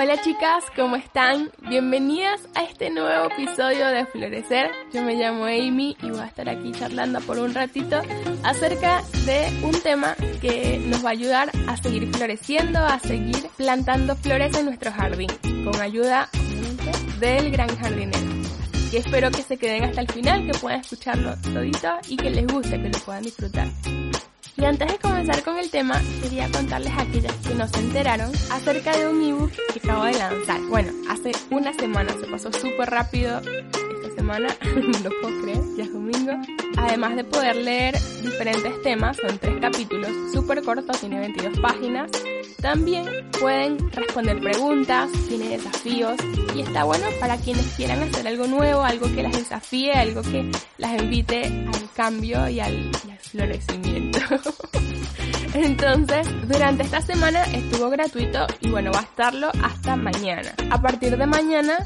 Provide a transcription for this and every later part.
Hola chicas, ¿cómo están? Bienvenidas a este nuevo episodio de Florecer. Yo me llamo Amy y voy a estar aquí charlando por un ratito acerca de un tema que nos va a ayudar a seguir floreciendo, a seguir plantando flores en nuestro jardín, con ayuda del gran jardinero. Y espero que se queden hasta el final, que puedan escucharlo todito y que les guste, que lo puedan disfrutar. Y antes de comenzar con el tema, quería contarles a aquellas que no se enteraron acerca de un ebook que acabo de lanzar. Bueno, hace una semana, se pasó súper rápido esta semana, no lo puedo creer, ya es domingo. Además de poder leer diferentes temas, son tres capítulos, súper cortos, tiene 22 páginas. También pueden responder preguntas, tiene desafíos y está bueno para quienes quieran hacer algo nuevo, algo que las desafíe, algo que las invite al cambio y al, y al florecimiento. Entonces, durante esta semana estuvo gratuito y bueno, va a estarlo hasta mañana. A partir de mañana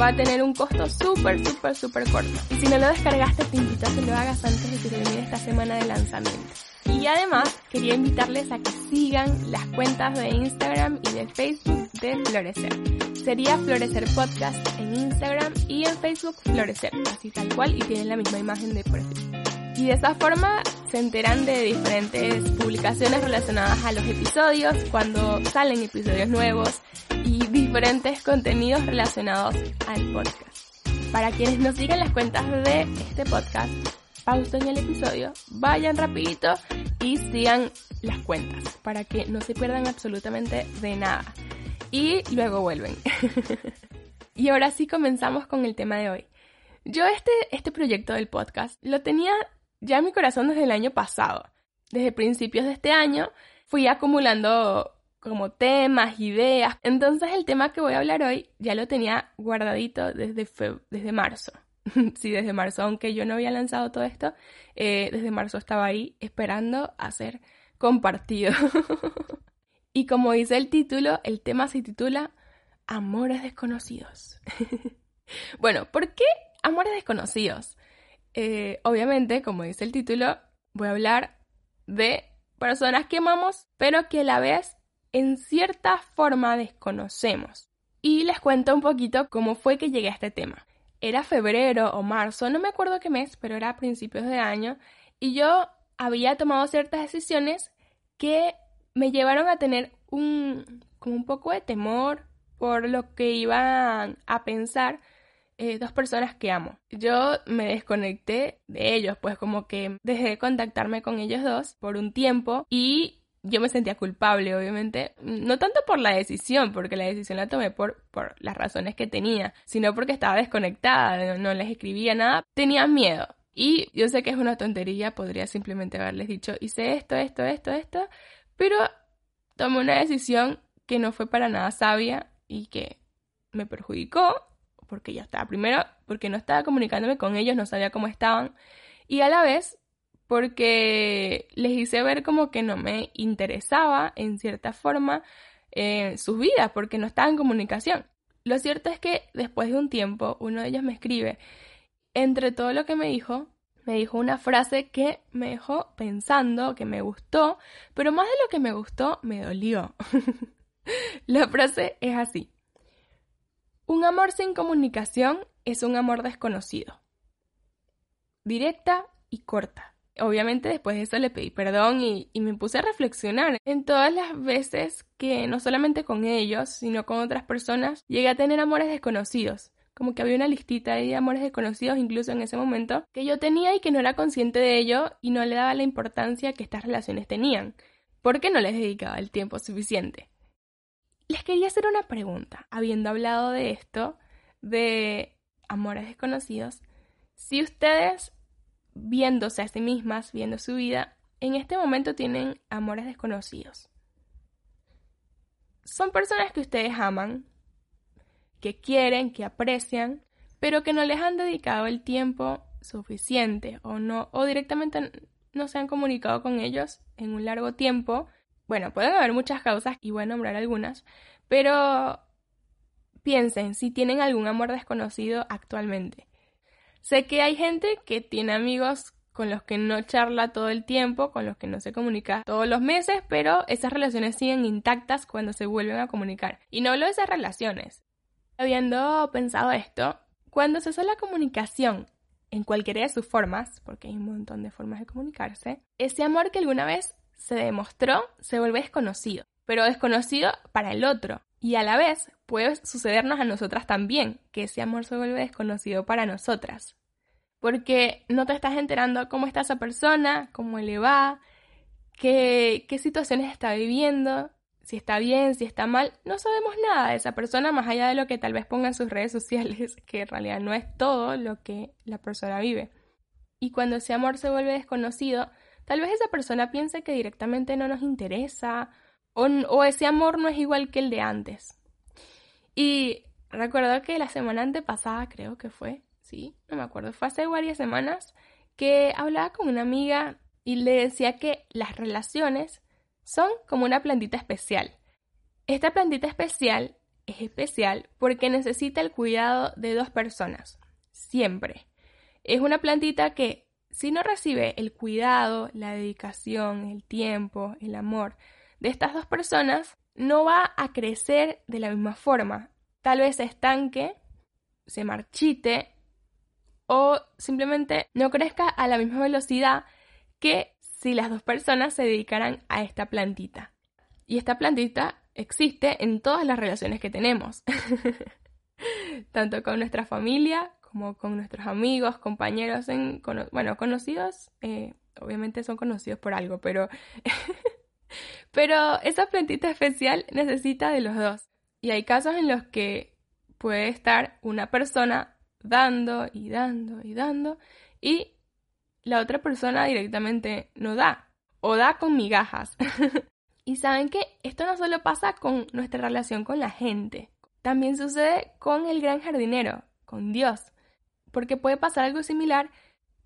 va a tener un costo súper, súper, súper corto. Y si no lo descargaste, te invito a que lo hagas antes de que termine esta semana de lanzamiento. Y además, quería invitarles a que sigan las cuentas de Instagram y de Facebook de Florecer. Sería Florecer Podcast en Instagram y en Facebook Florecer, así tal cual, y tienen la misma imagen de perfil. Y de esa forma se enteran de diferentes publicaciones relacionadas a los episodios, cuando salen episodios nuevos diferentes contenidos relacionados al podcast. Para quienes no sigan las cuentas de este podcast, pausen el episodio, vayan rapidito y sigan las cuentas para que no se pierdan absolutamente de nada. Y luego vuelven. y ahora sí comenzamos con el tema de hoy. Yo este, este proyecto del podcast lo tenía ya en mi corazón desde el año pasado. Desde principios de este año fui acumulando como temas, ideas. Entonces el tema que voy a hablar hoy ya lo tenía guardadito desde, desde marzo. sí, desde marzo, aunque yo no había lanzado todo esto, eh, desde marzo estaba ahí esperando a ser compartido. y como dice el título, el tema se titula Amores desconocidos. bueno, ¿por qué amores desconocidos? Eh, obviamente, como dice el título, voy a hablar de personas que amamos, pero que a la vez en cierta forma desconocemos. Y les cuento un poquito cómo fue que llegué a este tema. Era febrero o marzo, no me acuerdo qué mes, pero era a principios de año, y yo había tomado ciertas decisiones que me llevaron a tener un como un poco de temor por lo que iban a pensar eh, dos personas que amo. Yo me desconecté de ellos, pues como que dejé de contactarme con ellos dos por un tiempo y yo me sentía culpable, obviamente, no tanto por la decisión, porque la decisión la tomé por, por las razones que tenía, sino porque estaba desconectada, no, les escribía nada, tenía miedo. Y yo sé que es una tontería, podría simplemente haberles dicho, hice esto, esto, esto, esto, pero tomé una decisión que no fue para nada sabia y que me perjudicó porque ya estaba, primero porque no estaba comunicándome con ellos, no sabía cómo estaban, y a la vez porque les hice ver como que no me interesaba en cierta forma eh, sus vidas, porque no estaba en comunicación. Lo cierto es que después de un tiempo, uno de ellos me escribe, entre todo lo que me dijo, me dijo una frase que me dejó pensando, que me gustó, pero más de lo que me gustó, me dolió. La frase es así. Un amor sin comunicación es un amor desconocido. Directa y corta. Obviamente después de eso le pedí perdón y, me puse a reflexionar en todas las veces que no solamente con ellos, sino con otras personas, llegué a tener amores desconocidos. Como que había una listita de amores desconocidos incluso en ese momento que yo tenía y que no era consciente de ello y no le daba la importancia que estas relaciones tenían, porque no les dedicaba el tiempo suficiente. Les quería hacer una pregunta, habiendo hablado de esto, de amores desconocidos, Si ustedes, viéndose a sí mismas, viendo su vida, en este momento tienen amores desconocidos. Son personas que ustedes aman, que quieren, que aprecian, pero que no les han dedicado el tiempo suficiente o no o directamente no se han comunicado con ellos en un largo tiempo. Bueno, pueden haber muchas causas y voy a nombrar algunas, pero piensen si tienen algún amor desconocido actualmente. Sé que hay gente que tiene amigos con los que no charla todo el tiempo, con los que no se comunica todos los meses, pero esas relaciones siguen intactas cuando se vuelven a comunicar. Y no hablo de esas relaciones. Habiendo pensado esto, cuando se hace la comunicación en cualquiera de sus formas, porque hay un montón de formas de comunicarse, ese amor que alguna vez se demostró se vuelve desconocido, pero desconocido para el otro. Y a la vez puede sucedernos a nosotras también, que ese amor se vuelve desconocido para nosotras. Porque no te estás enterando cómo está esa persona, cómo le va, qué, situaciones está viviendo, si está bien, si está mal. No sabemos nada de esa persona más allá de lo que tal vez ponga en sus redes sociales, que en realidad no es todo lo que la persona vive. Y cuando ese amor se vuelve desconocido, tal vez esa persona piense que directamente no nos interesa o, ese amor no es igual que el de antes. Y recuerdo que la semana antepasada, creo que fue, sí, no me acuerdo, fue hace varias semanas, que hablaba con una amiga y le decía que las relaciones son como una plantita especial. Esta plantita especial es especial porque necesita el cuidado de dos personas, siempre. Es una plantita que si no recibe el cuidado, la dedicación, el tiempo, el amor de estas dos personas, no va a crecer de la misma forma. Tal vez se estanque, se marchite o simplemente no crezca a la misma velocidad que si las dos personas se dedicaran a esta plantita. Y esta plantita existe en todas las relaciones que tenemos, tanto con nuestra familia como con nuestros amigos, compañeros, en, bueno, conocidos, eh, obviamente son conocidos por algo, pero Pero esa plantita especial necesita de los dos. Y hay casos en los que puede estar una persona dando y dando y dando y la otra persona directamente no da o da con migajas. y saben que esto no solo pasa con nuestra relación con la gente, también sucede con el gran jardinero, con Dios, porque puede pasar algo similar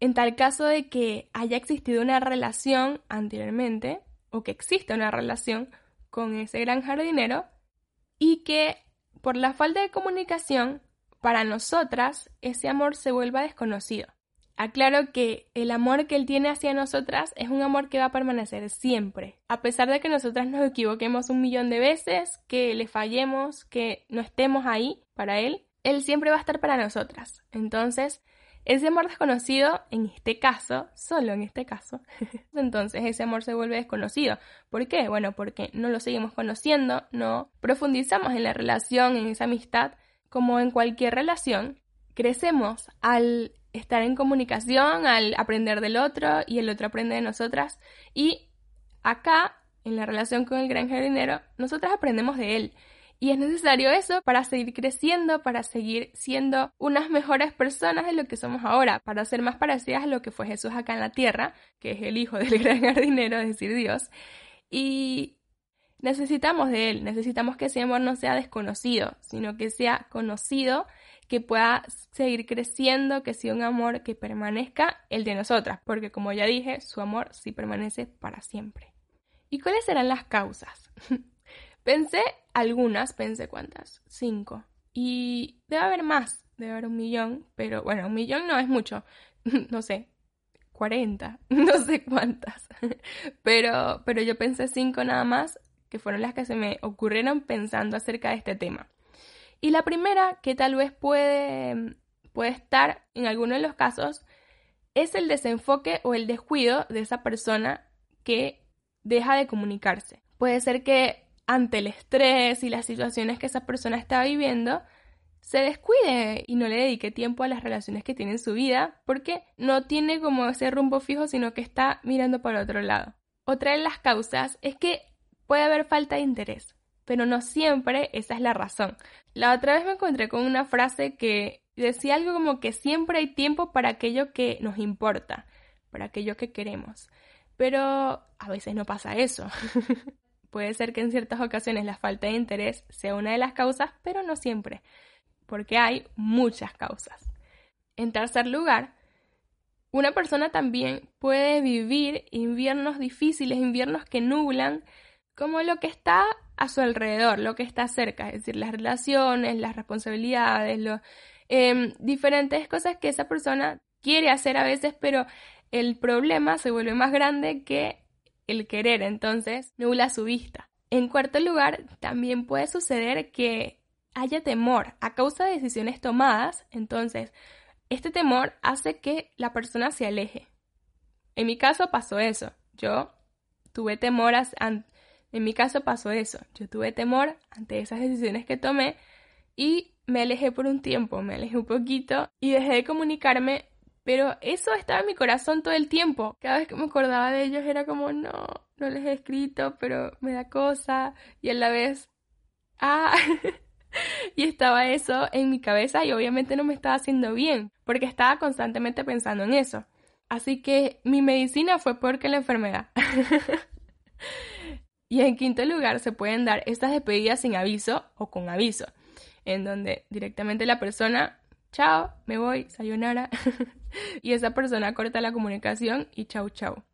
en tal caso de que haya existido una relación anteriormente o que existe una relación con ese gran jardinero y que por la falta de comunicación, para nosotras ese amor se vuelva desconocido. Aclaro que el amor que él tiene hacia nosotras es un amor que va a permanecer siempre, a pesar de que nosotras nos equivoquemos un millón de veces, que le fallemos, que no estemos ahí para él, él siempre va a estar para nosotras. Entonces, ese amor desconocido, en este caso, solo en este caso, entonces ese amor se vuelve desconocido. ¿Por qué? Bueno, porque no lo seguimos conociendo, no profundizamos en la relación, en esa amistad, como en cualquier relación, crecemos al estar en comunicación, al aprender del otro y el otro aprende de nosotras. Y acá, en la relación con el gran jardinero, nosotras aprendemos de él. Y es necesario eso para seguir creciendo, para seguir siendo unas mejores personas de lo que somos ahora, para ser más parecidas a lo que fue Jesús acá en la tierra, que es el hijo del gran jardinero, es decir, Dios. Y necesitamos de Él, necesitamos que ese amor no sea desconocido, sino que sea conocido, que pueda seguir creciendo, que sea un amor que permanezca el de nosotras, porque como ya dije, su amor sí permanece para siempre. ¿Y cuáles serán las causas? Pensé algunas, pensé cuántas, cinco. Y debe haber más, debe haber un millón, pero bueno, un millón no es mucho, no sé, 40, no sé cuántas. Pero, pero yo pensé cinco nada más, que fueron las que se me ocurrieron pensando acerca de este tema. Y la primera, que tal vez puede, puede estar en alguno de los casos, es el desenfoque o el descuido de esa persona que deja de comunicarse. Puede ser que ante el estrés y las situaciones que esa persona está viviendo, se descuide y no le dedique tiempo a las relaciones que tiene en su vida porque no tiene como ese rumbo fijo, sino que está mirando por otro lado. Otra de las causas es que puede haber falta de interés, pero no siempre esa es la razón. La otra vez me encontré con una frase que decía algo como que siempre hay tiempo para aquello que nos importa, para aquello que queremos. Pero a veces no pasa eso. Puede ser que en ciertas ocasiones la falta de interés sea una de las causas, pero no siempre, porque hay muchas causas. En tercer lugar, una persona también puede vivir inviernos difíciles, inviernos que nublan, como lo que está a su alrededor, lo que está cerca, es decir, las relaciones, las responsabilidades, em, diferentes cosas que esa persona quiere hacer a veces, pero el problema se vuelve más grande que el querer, entonces nubla su vista. En cuarto lugar, también puede suceder que haya temor a causa de decisiones tomadas, entonces este temor hace que la persona se aleje. En mi caso pasó eso. Yo tuve temor, en mi caso pasó eso. Yo tuve temor ante esas decisiones que tomé y me alejé por un tiempo, me alejé un poquito y dejé de comunicarme pero eso estaba en mi corazón todo el tiempo. Cada vez que me acordaba de ellos era como, no, no les he escrito, pero me da cosa. Y a la vez, ah, y estaba eso en mi cabeza y obviamente no me estaba haciendo bien, porque estaba constantemente pensando en eso. Así que mi medicina fue peor que la enfermedad. y en quinto lugar, se pueden dar estas despedidas sin aviso o con aviso, en donde directamente la persona chao, me voy, sayonara. y esa persona corta la comunicación y chau chau.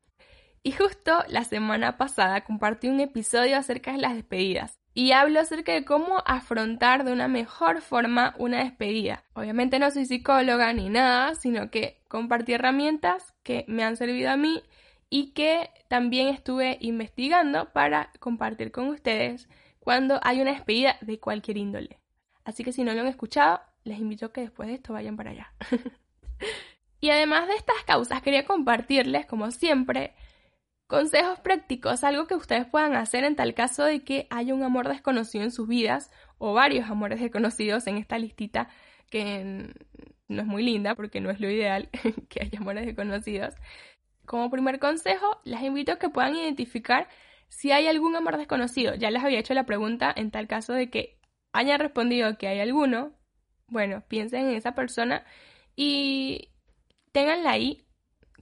Y justo la semana pasada compartí un episodio acerca de las despedidas y hablo acerca de cómo afrontar de una mejor forma una despedida. Obviamente no soy psicóloga ni nada, sino que compartí herramientas que me han servido a mí y que también estuve investigando para compartir con ustedes cuando hay una despedida de cualquier índole. Así que si no lo han escuchado, les invito a que después de esto vayan para allá. y además de estas causas, quería compartirles, como siempre, consejos prácticos, algo que ustedes puedan hacer en tal caso de que haya un amor desconocido en sus vidas o varios amores desconocidos en esta listita que no es muy linda porque no es lo ideal que haya amores desconocidos. Como primer consejo, les invito a que puedan identificar si hay algún amor desconocido. Ya les había hecho la pregunta en tal caso de que hayan respondido que hay alguno, bueno, piensen en esa persona y ténganla ahí,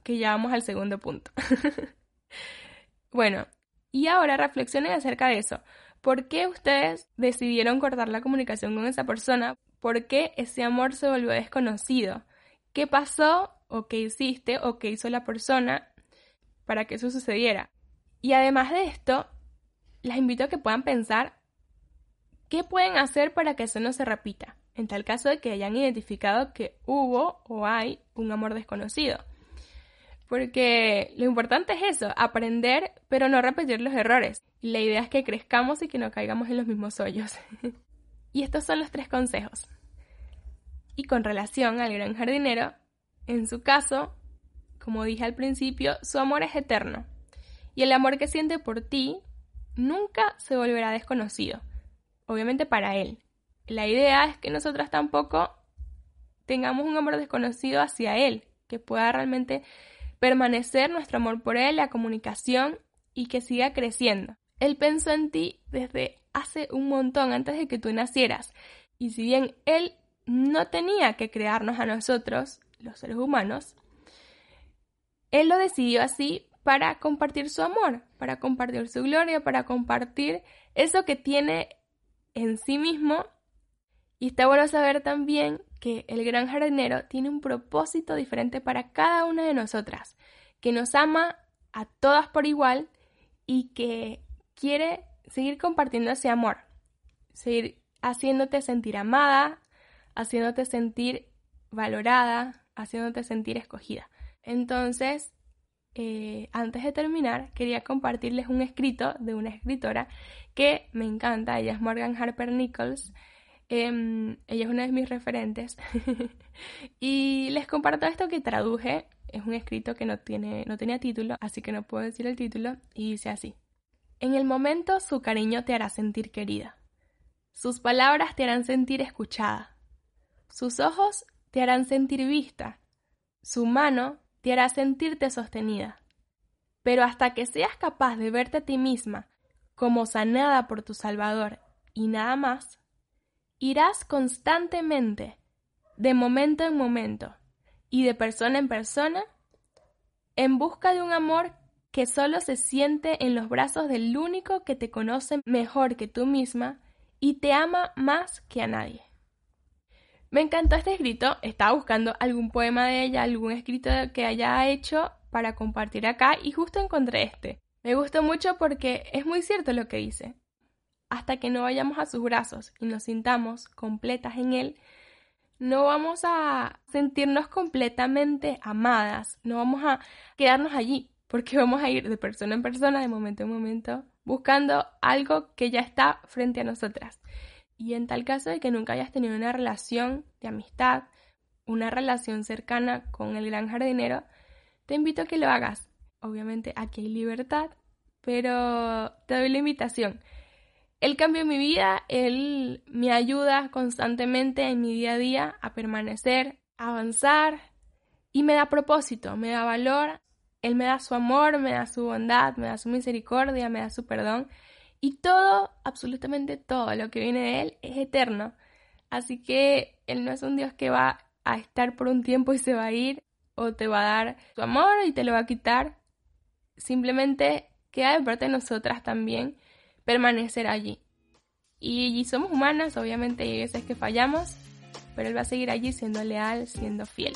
que ya vamos al segundo punto. bueno, y ahora reflexionen acerca de eso. ¿Por qué ustedes decidieron cortar la comunicación con esa persona? ¿Por qué ese amor se volvió desconocido? ¿Qué pasó o qué hiciste o qué hizo la persona para que eso sucediera? Y además de esto, les invito a que puedan pensar qué pueden hacer para que eso no se repita en tal caso de que hayan identificado que hubo o hay un amor desconocido. Porque lo importante es eso, aprender pero no repetir los errores. la idea es que crezcamos y que no caigamos en los mismos hoyos. y estos son los tres consejos. Y con relación al gran jardinero, en su caso, como dije al principio, su amor es eterno. Y el amor que siente por ti nunca se volverá desconocido. Obviamente para él, la idea es que nosotras tampoco tengamos un amor desconocido hacia Él, que pueda realmente permanecer nuestro amor por Él, la comunicación y que siga creciendo. Él pensó en ti desde hace un montón antes de que tú nacieras. Y si bien Él no tenía que crearnos a nosotros, los seres humanos, Él lo decidió así para compartir su amor, para compartir su gloria, para compartir eso que tiene en sí mismo y está bueno saber también que el gran jardinero tiene un propósito diferente para cada una de nosotras, que nos ama a todas por igual y que quiere seguir compartiendo ese amor, seguir haciéndote sentir amada, haciéndote sentir valorada, haciéndote sentir escogida. Entonces, eh, antes de terminar, quería compartirles un escrito de una escritora que me encanta, ella es Morgan Harper Nichols, Em, ella es una de mis referentes. y les comparto esto que traduje. Es un escrito que no, tiene, no tenía título, así que no puedo decir el título. Y dice así. En el momento su cariño te hará sentir querida. Sus palabras te harán sentir escuchada. Sus ojos te harán sentir vista. Su mano te hará sentirte sostenida. Pero hasta que seas capaz de verte a ti misma como sanada por tu Salvador y nada más, irás constantemente de momento en momento y de persona en persona en busca de un amor que solo se siente en los brazos del único que te conoce mejor que tú misma y te ama más que a nadie. Me encantó este escrito, estaba buscando algún poema de ella, algún escrito que haya hecho para compartir acá y justo encontré este. Me gustó mucho porque es muy cierto lo que dice. Hasta que no vayamos a sus brazos y nos sintamos completas en él, no vamos a sentirnos completamente amadas, no vamos a quedarnos allí, porque vamos a ir de persona en persona, de momento en momento, buscando algo que ya está frente a nosotras. Y en tal caso de que nunca hayas tenido una relación de amistad, una relación cercana con el gran jardinero, te invito a que lo hagas. Obviamente aquí hay libertad, pero te doy la invitación. Él cambió mi vida, él me ayuda constantemente en mi día a día a permanecer, a avanzar y me da propósito, me da valor, él me da su amor, me da su bondad, me da su misericordia, me da su perdón y todo, absolutamente todo lo que viene de Él es eterno. Así que Él no es un Dios que va a estar por un tiempo y se va a ir, o te va a dar su amor y te lo va a quitar. Simplemente queda de parte de nosotras también permanecer allí. Y, somos humanas, obviamente hay veces que fallamos, pero Él va a seguir allí siendo leal, siendo fiel.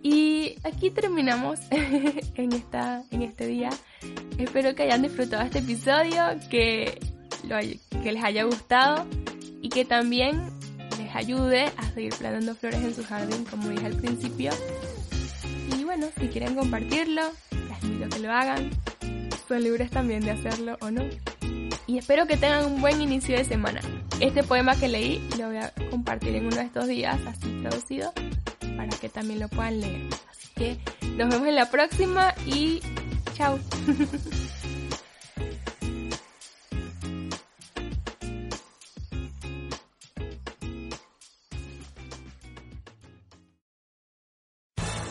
Y aquí terminamos en, esta, en este día. Espero que hayan disfrutado este episodio, que, que les haya gustado y que también les ayude a seguir plantando flores en su jardín, como dije al principio. Y bueno, si quieren compartirlo, les invito a que lo hagan. Son libres también de hacerlo o no. Y espero que tengan un buen inicio de semana. Este poema que leí lo voy a compartir en uno de estos días, así traducido para que también lo puedan leer. Así que nos vemos en la próxima y chao.